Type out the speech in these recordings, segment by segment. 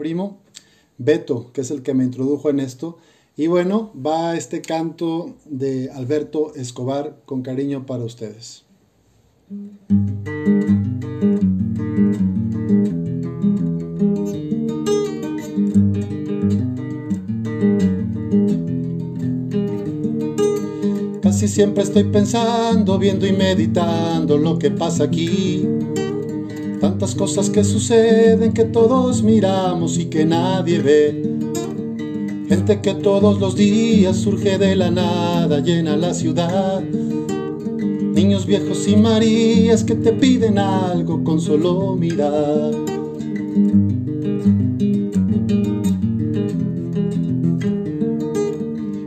primo, Beto, que es el que me introdujo en esto. Y bueno, va este canto de Alberto Escobar con cariño para ustedes. Casi siempre estoy pensando, viendo y meditando lo que pasa aquí. Tantas cosas que suceden que todos miramos y que nadie ve. Gente que todos los días surge de la nada, llena la ciudad. Niños viejos y Marías que te piden algo con solo mirar.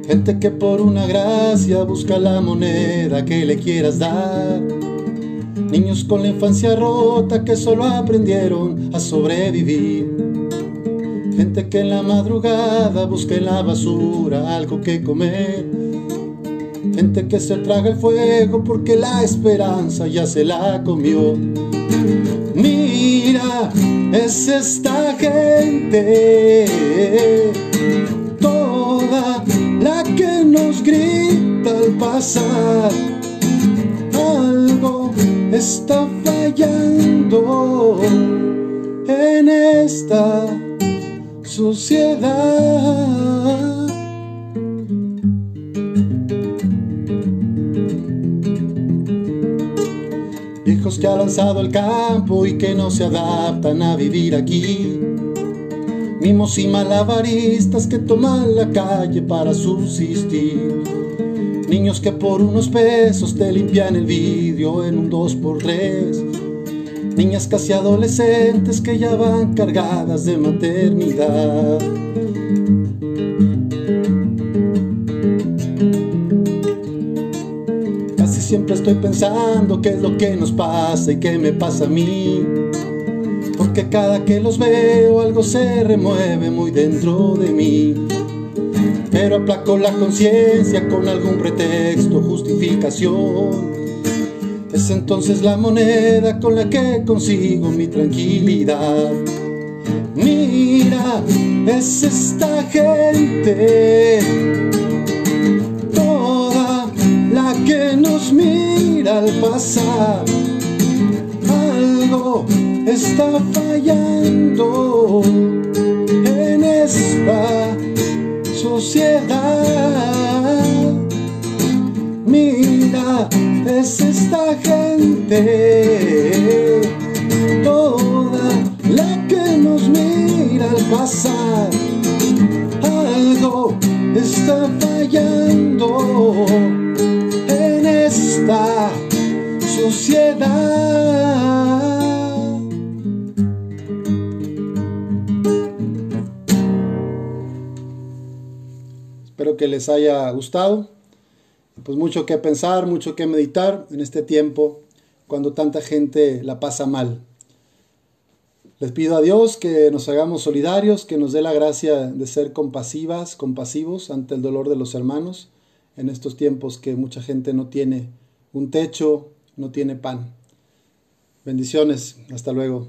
Gente que por una gracia busca la moneda que le quieras dar. Niños con la infancia rota que solo aprendieron a sobrevivir. Gente que en la madrugada busca en la basura algo que comer. Gente que se traga el fuego porque la esperanza ya se la comió. Mira, es esta gente, toda la que nos grita al pasar. Está fallando en esta sociedad. Viejos que ha lanzado el campo y que no se adaptan a vivir aquí. Mimos y malabaristas que toman la calle para subsistir. Niños que por unos pesos te limpian el vidrio en un 2x3. Niñas casi adolescentes que ya van cargadas de maternidad. Casi siempre estoy pensando qué es lo que nos pasa y qué me pasa a mí. Porque cada que los veo algo se remueve muy dentro de mí pero aplaco la conciencia con algún pretexto, justificación. Es entonces la moneda con la que consigo mi tranquilidad. Mira, es esta gente, toda la que nos mira al pasar. Algo está fallando sociedad. Mira, es esta gente, toda la que nos mira al pasar. Algo está fallando en esta sociedad. Que les haya gustado. Pues mucho que pensar, mucho que meditar en este tiempo cuando tanta gente la pasa mal. Les pido a Dios que nos hagamos solidarios, que nos dé la gracia de ser compasivas, compasivos ante el dolor de los hermanos en estos tiempos que mucha gente no tiene un techo, no tiene pan. Bendiciones, hasta luego.